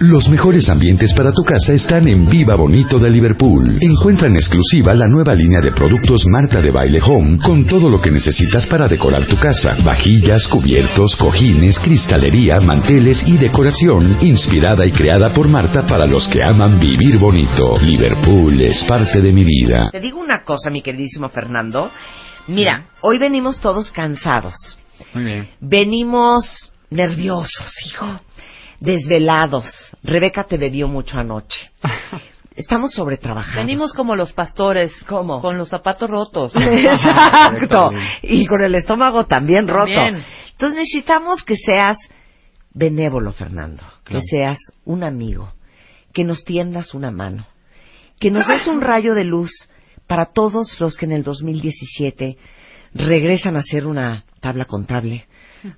Los mejores ambientes para tu casa están en Viva Bonito de Liverpool. Encuentra en exclusiva la nueva línea de productos Marta de Baile Home con todo lo que necesitas para decorar tu casa. Vajillas, cubiertos, cojines, cristalería, manteles y decoración inspirada y creada por Marta para los que aman vivir bonito. Liverpool es parte de mi vida. Te digo una cosa, mi queridísimo Fernando. Mira, hoy venimos todos cansados. Muy bien. Venimos nerviosos, hijo. Desvelados. Rebeca te bebió mucho anoche. Estamos sobretrabajados. Venimos como los pastores, ¿Cómo? con los zapatos rotos. Exacto. Y con el estómago también roto. También. Entonces necesitamos que seas benévolo, Fernando. Claro. Que seas un amigo. Que nos tiendas una mano. Que nos des un rayo de luz para todos los que en el 2017 regresan a hacer una tabla contable,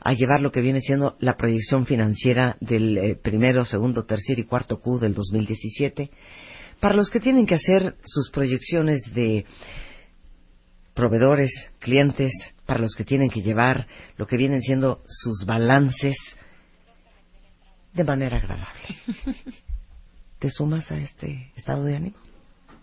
a llevar lo que viene siendo la proyección financiera del eh, primero, segundo, tercer y cuarto Q del 2017. Para los que tienen que hacer sus proyecciones de proveedores, clientes, para los que tienen que llevar lo que vienen siendo sus balances de manera agradable. ¿Te sumas a este estado de ánimo?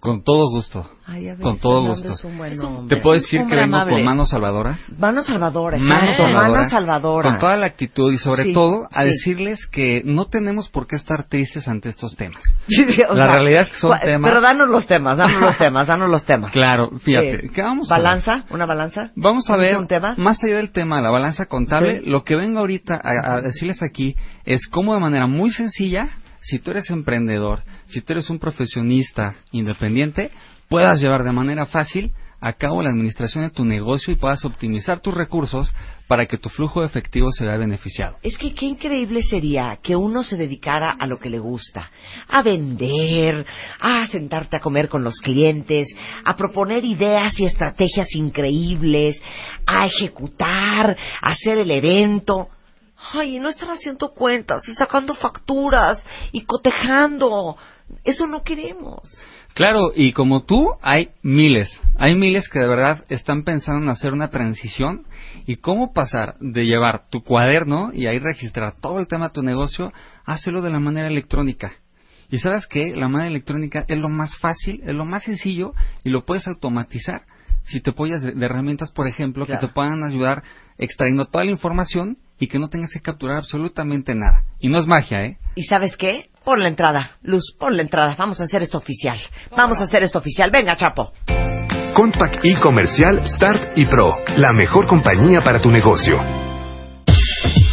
Con todo gusto. Ay, Con todo Fernando gusto. es un buen hombre. Te puedo decir que vengo amable. con mano salvadora. Mano salvadora, Mano salvadora. mano salvadora. Con toda la actitud y sobre Sí, todo a sí. decirles que no tenemos por qué estar tristes ante estos temas. O La realidad es que son temas- Pero danos los temas, danos los temas, danos los temas. Claro, fíjate. Eh, ¿qué vamos a ver? ¿Balanza? ¿Una balanza? Vamos a ¿Es ver, un tema? más allá del tema de la balanza contable, Sí. lo que vengo ahorita a, a decirles aquí es cómo de manera muy sencilla, si tú eres emprendedor, si tú eres un profesionista independiente, puedas llevar de manera fácil a cabo la administración de tu negocio y puedas optimizar tus recursos para que tu flujo de efectivo se vea beneficiado. Es que qué increíble sería que uno se dedicara a lo que le gusta, a vender, a sentarte a comer con los clientes, a proponer ideas y estrategias increíbles, a ejecutar, a hacer el evento. Ay, no estar haciendo cuentas y sacando facturas y cotejando. Eso no queremos. Claro, y como tú, hay miles, hay miles que de verdad están pensando en hacer una transición y cómo pasar de llevar tu cuaderno y ahí registrar todo el tema de tu negocio a hacerlo de la manera electrónica. Y sabes que la manera electrónica es lo más fácil, es lo más sencillo y lo puedes automatizar si te apoyas de, de herramientas, por ejemplo, Claro. que te puedan ayudar extrayendo toda la información y que no tengas que capturar absolutamente nada. Y no es magia, ¿eh? ¿Y sabes qué? Pon la entrada, Luz, pon la entrada. Vamos a hacer esto oficial. Vamos a hacer esto oficial. Venga, Chapo. Compact y Comercial Start y Pro, la mejor compañía para tu negocio.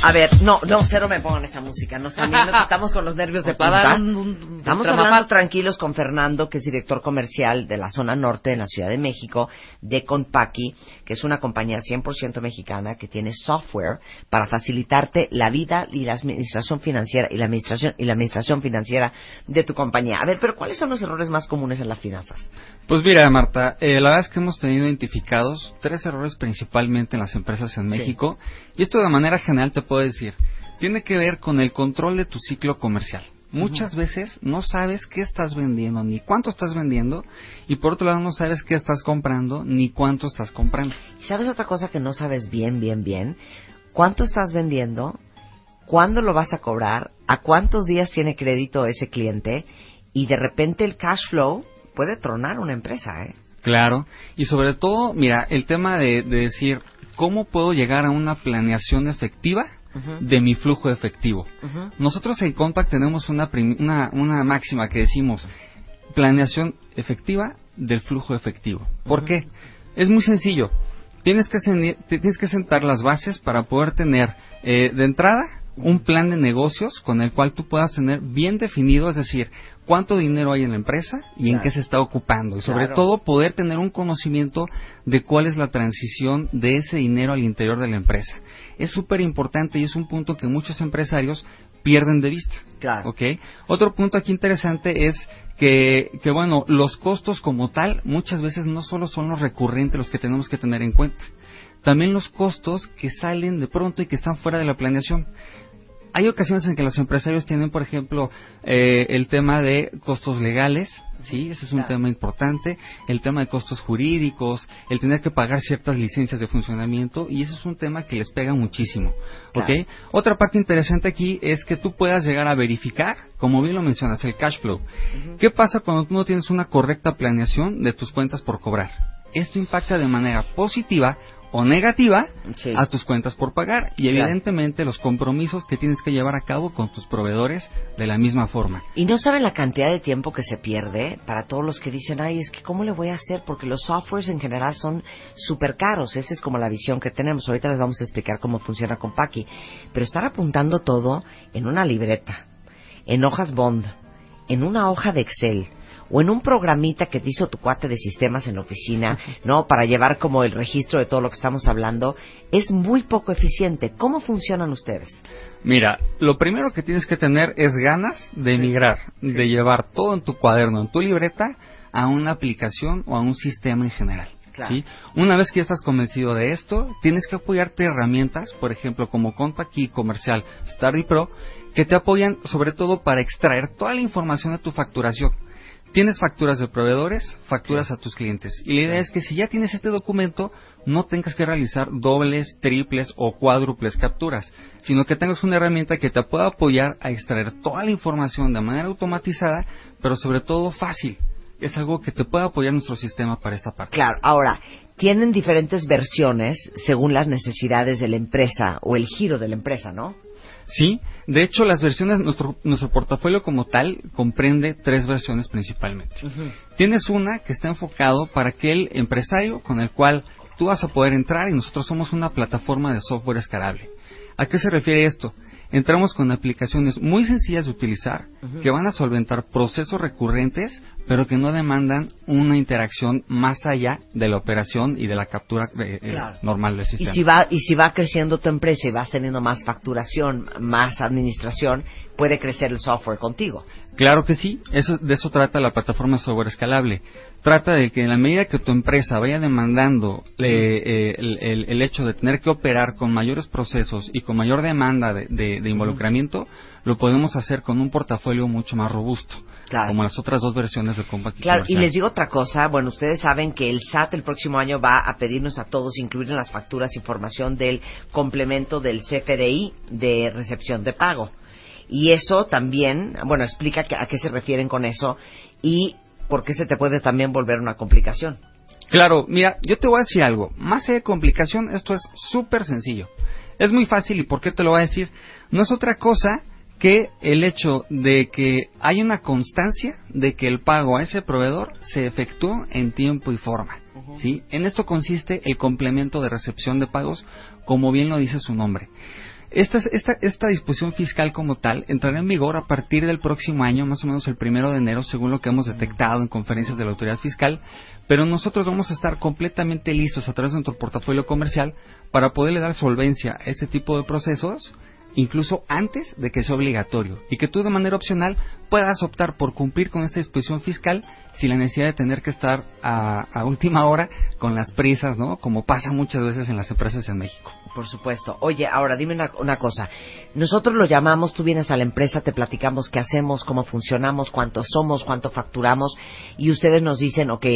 A ver, no, no, cero me pongan esa música. Nos también estamos con los nervios de punta. un- un- Estamos hablando tranquilos con Fernando, que es director comercial de la zona norte en la Ciudad de México, de Compaqui, que es una compañía 100% mexicana que tiene software para facilitarte la vida y la administración financiera y la administración y la administración financiera de tu compañía. A ver, pero ¿cuáles son los errores más comunes en las finanzas? Pues mira, Marta, eh, la verdad es que hemos tenido identificados tres errores principalmente en las empresas en Sí. México y esto de manera general te puedo decir, tiene que ver con el control de tu ciclo comercial. Muchas veces no sabes qué estás vendiendo, ni cuánto estás vendiendo, y por otro lado no sabes qué estás comprando, ni cuánto estás comprando. ¿Y sabes otra cosa que no sabes bien, bien, bien? ¿Cuánto estás vendiendo? ¿Cuándo lo vas a cobrar? ¿A cuántos días tiene crédito ese cliente? Y de repente el cash flow puede tronar una empresa, ¿eh? Claro, y sobre todo, mira, el tema de, de decir, ¿cómo puedo llegar a una planeación efectiva De mi flujo efectivo? Nosotros en Compact tenemos una, una, una máxima que decimos planeación efectiva del flujo efectivo. ¿Por qué? Es muy sencillo. Tienes que, sen- tienes que sentar las bases para poder tener eh, de entrada un plan de negocios con el cual tú puedas tener bien definido, es decir, cuánto dinero hay en la empresa y en qué se está ocupando. Y sobre Claro. todo poder tener un conocimiento de cuál es la transición de ese dinero al interior de la empresa. Es súper importante y es un punto que muchos empresarios pierden de vista. Claro. ¿ok? Otro punto aquí interesante es que, que, bueno, los costos como tal muchas veces no solo son los recurrentes los que tenemos que tener en cuenta, también los costos que salen de pronto y que están fuera de la planeación. Hay ocasiones en que los empresarios tienen, por ejemplo, eh, el tema de costos legales, sí, ese es un Claro. tema importante, el tema de costos jurídicos, el tener que pagar ciertas licencias de funcionamiento y ese es un tema que les pega muchísimo, ¿ok? Claro. Otra parte interesante aquí es que tú puedas llegar a verificar, como bien lo mencionas, el cash flow. ¿Qué pasa cuando tú no tienes una correcta planeación de tus cuentas por cobrar? Esto impacta de manera positiva o negativa Sí. a tus cuentas por pagar y Claro. evidentemente los compromisos que tienes que llevar a cabo con tus proveedores de la misma forma. Y no saben la cantidad de tiempo que se pierde para todos los que dicen, ay, es que ¿cómo le voy a hacer? Porque los softwares en general son súper caros. Esa es como la visión que tenemos. Ahorita les vamos a explicar cómo funciona con Paki. Pero estar apuntando todo en una libreta, en hojas Bond, en una hoja de Excel o en un programita que te hizo tu cuate de sistemas en la oficina, ¿no? Para llevar como el registro de todo lo que estamos hablando, es muy poco eficiente. ¿Cómo funcionan ustedes? Mira, lo primero que tienes que tener es ganas de emigrar, de llevar todo en tu cuaderno, en tu libreta, a una aplicación o a un sistema en general. Claro. ¿sí? Una vez que ya estás convencido de esto, tienes que apoyarte herramientas, por ejemplo, como Contact Key Comercial, Stardy Pro, que te apoyan sobre todo para extraer toda la información de tu facturación. Tienes facturas de proveedores, facturas a tus clientes. Y la idea es que si ya tienes este documento, no tengas que realizar dobles, triples o cuádruples capturas, sino que tengas una herramienta que te pueda apoyar a extraer toda la información de manera automatizada, pero sobre todo fácil. Es algo que te puede apoyar nuestro sistema para esta parte. Claro, ahora, tienen diferentes versiones según las necesidades de la empresa o el giro de la empresa, ¿no? Sí, de hecho las versiones, nuestro, nuestro portafolio como tal comprende tres versiones principalmente. Tienes una que está enfocado para aquel empresario con el cual tú vas a poder entrar y nosotros somos una plataforma de software escalable. ¿A qué se refiere esto? Entramos con aplicaciones muy sencillas de utilizar que van a solventar procesos recurrentes pero que no demandan una interacción más allá de la operación y de la captura eh, eh, Claro. normal del Y sistema. si va y si va creciendo tu empresa y vas teniendo más facturación, más administración, puede crecer el software contigo. Claro que sí, eso, de eso trata la plataforma software escalable. Trata de que en la medida que tu empresa vaya demandando eh, eh, el, el- el hecho de tener que operar con mayores procesos y con mayor demanda de, de- de involucramiento, lo podemos hacer con un portafolio mucho más robusto, Claro. como las otras dos versiones de Compact y Claro, y les digo otra cosa, bueno, ustedes saben que el SAT el próximo año va a pedirnos a todos incluir en las facturas información del complemento del CFDI de recepción de pago. Y eso también, bueno, explica que- a qué se refieren con eso y por qué se te puede también volver una complicación. Claro, mira, yo te voy a decir algo. Más allá de complicación, esto es súper sencillo. Es muy fácil y ¿por qué te lo voy a decir? No es otra cosa que el hecho de que hay una constancia de que el pago a ese proveedor se efectuó en tiempo y forma. ¿sí? En esto consiste el complemento de recepción de pagos, como bien lo dice su nombre. Esta, esta, esta disposición fiscal como tal entrará en vigor a partir del próximo año, más o menos el primero de enero, según lo que hemos detectado en conferencias de la autoridad fiscal, pero nosotros vamos a estar completamente listos a través de nuestro portafolio comercial para poderle dar solvencia a este tipo de procesos, incluso antes de que sea obligatorio, y que tú de manera opcional puedas optar por cumplir con esta disposición fiscal sin la necesidad de tener que estar a, a última hora con las prisas, ¿no? Como pasa muchas veces en las empresas en México. Por supuesto. Oye, ahora dime una, una cosa. Nosotros lo llamamos, tú vienes a la empresa, te platicamos qué hacemos, cómo funcionamos, cuántos somos, cuánto facturamos, y ustedes nos dicen, ok,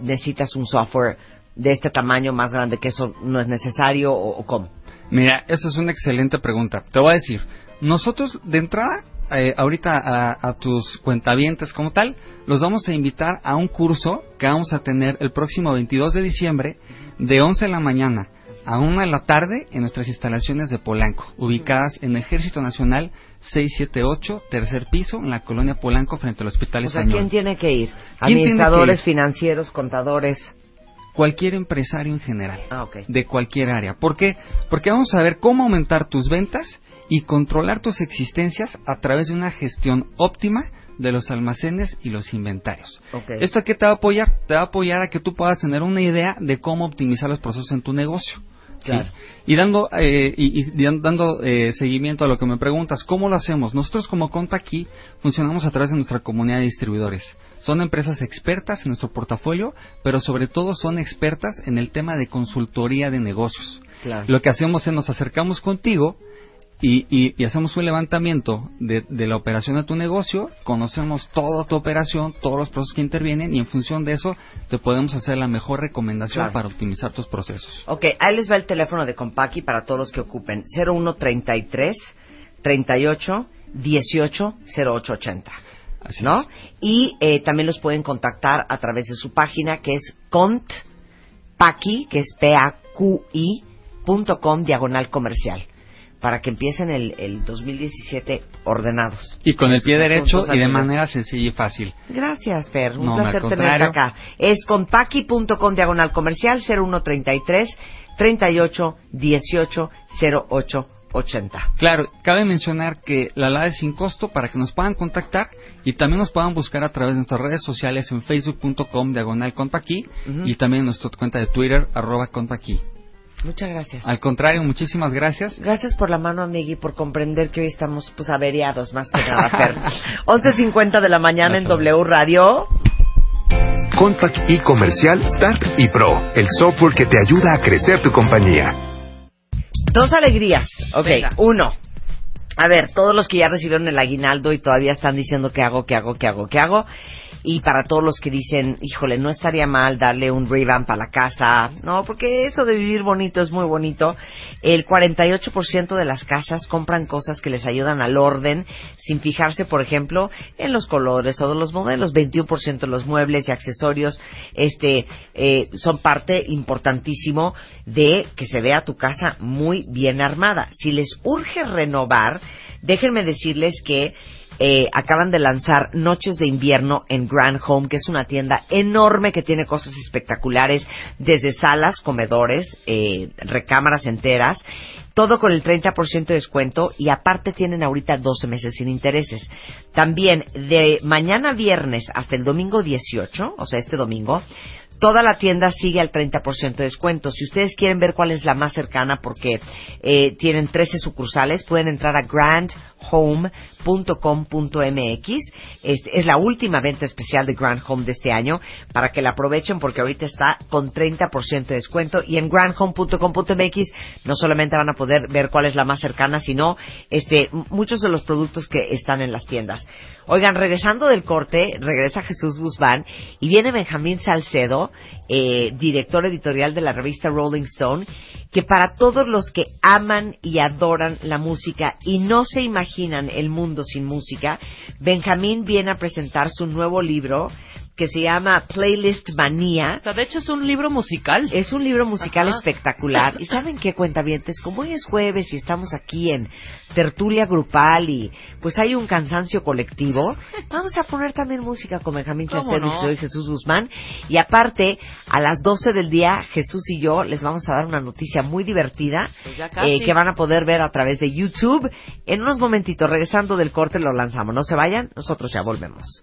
necesitas un software de este tamaño más grande que eso no es necesario o cómo. Mira, esa es una excelente pregunta. Te voy a decir, nosotros de entrada, eh, ahorita a, a tus cuentavientes como tal, los vamos a invitar a un curso que vamos a tener el próximo 22 de diciembre de 11 de la mañana a 1 de la tarde en nuestras instalaciones de Polanco, ubicadas en Ejército Nacional 678, tercer piso, en la colonia Polanco, frente al Hospital O sea. ¿quién tiene que ir? ¿Quién tiene que Administradores, ir? financieros, contadores. Cualquier empresario en general. Ah, de cualquier área. ¿Por qué? Porque vamos a ver cómo aumentar tus ventas y controlar tus existencias a través de una gestión óptima de los almacenes y los inventarios. ¿Esto a qué te va a apoyar? Te va a apoyar a que tú puedas tener una idea de cómo optimizar los procesos en tu negocio. ¿Sí? Claro. Y dando, eh, y, y dan- dando eh, seguimiento a lo que me preguntas, ¿cómo lo hacemos? Nosotros como Conta aquí funcionamos a través de nuestra comunidad de distribuidores. Son empresas expertas en nuestro portafolio, pero sobre todo son expertas en el tema de consultoría de negocios. Claro. Lo que hacemos es nos acercamos contigo y, y- y hacemos un levantamiento de, de la operación de tu negocio, conocemos toda tu operación, todos los procesos que intervienen y en función de eso te podemos hacer la mejor recomendación Claro. para optimizar tus procesos. Ok, ahí les va el teléfono de Compaqui para todos los que ocupen. 0133 38 18 0880. Así ¿No? es. Y eh, también los pueden contactar a través de su página que es contpaqui, que es P-A-Q-I, punto com, diagonal comercial. Para que empiecen el, el 2017 ordenados. Y con el pie derecho y de manera sencilla y fácil. Gracias, Fer. Un No, placer tenerte acá. Es contpaqui.com diagonal comercial 0133 38 18 08 80. Claro, cabe mencionar que la LAD es sin costo para que nos puedan contactar y también nos puedan buscar a través de nuestras redes sociales en facebook.com diagonal compaqui Ujú. y también en nuestra cuenta de Twitter arroba compaqui. Muchas gracias. Al contrario, muchísimas gracias. Gracias por la mano, amigui, por comprender que hoy estamos pues averiados más que nada, Fer. 11.50 de la mañana en W Radio. Compact y Comercial Start y Pro, el software que te ayuda a crecer tu compañía. Dos alegrías. Ok, Venga. uno. A ver, todos los que ya recibieron el aguinaldo y todavía están diciendo qué hago, qué hago, qué hago, qué hago. Y para todos los que dicen, híjole, no estaría mal darle un revamp a la casa. No, porque eso de vivir bonito es muy bonito. El 48% de las casas compran cosas que les ayudan al orden, sin fijarse, por ejemplo, en los colores o de los modelos. 21% de los muebles y accesorios este, eh, son parte importantísimo de que se vea tu casa muy bien armada. Si les urge renovar, déjenme decirles que eh, acaban de lanzar Noches de Invierno en Grand Home, que es una tienda enorme que tiene cosas espectaculares, desde salas, comedores, eh, recámaras enteras, todo con el 30% de descuento y aparte tienen ahorita 12 meses sin intereses. También de mañana viernes hasta el domingo 18, o sea, este domingo, Toda la tienda sigue al 30% de descuento. Si ustedes quieren ver cuál es la más cercana, porque eh, tienen 13 sucursales, pueden entrar a Es, la última venta especial de Grand Home de este año para que la aprovechen porque ahorita está con 30% de descuento. Y en grandhome.com.mx no solamente van a poder ver cuál es la más cercana, sino este, muchos de los productos que están en las tiendas. Oigan, regresando del corte, regresa Jesús Guzmán y viene Benjamín Salcedo, eh, director editorial de la revista Rolling Stone, que para todos los que aman y adoran la música y no se imaginan el mundo sin música, Benjamín viene a presentar su nuevo libro que se llama Playlist Manía. O sea, de hecho es un libro musical. Es un libro musical Ajá. espectacular. ¿Y saben qué, cuentavientes? Como hoy es jueves y estamos aquí en tertulia grupal y pues hay un cansancio colectivo, vamos a poner también música con Benjamín ¿Cómo Salcedo y soy Jesús Guzmán. Y aparte, a las 12 del día, Jesús y yo les vamos a dar una noticia muy divertida Pues eh, que van a poder ver a través de YouTube. En unos momentitos, regresando del corte, lo lanzamos. No se vayan, nosotros ya volvemos.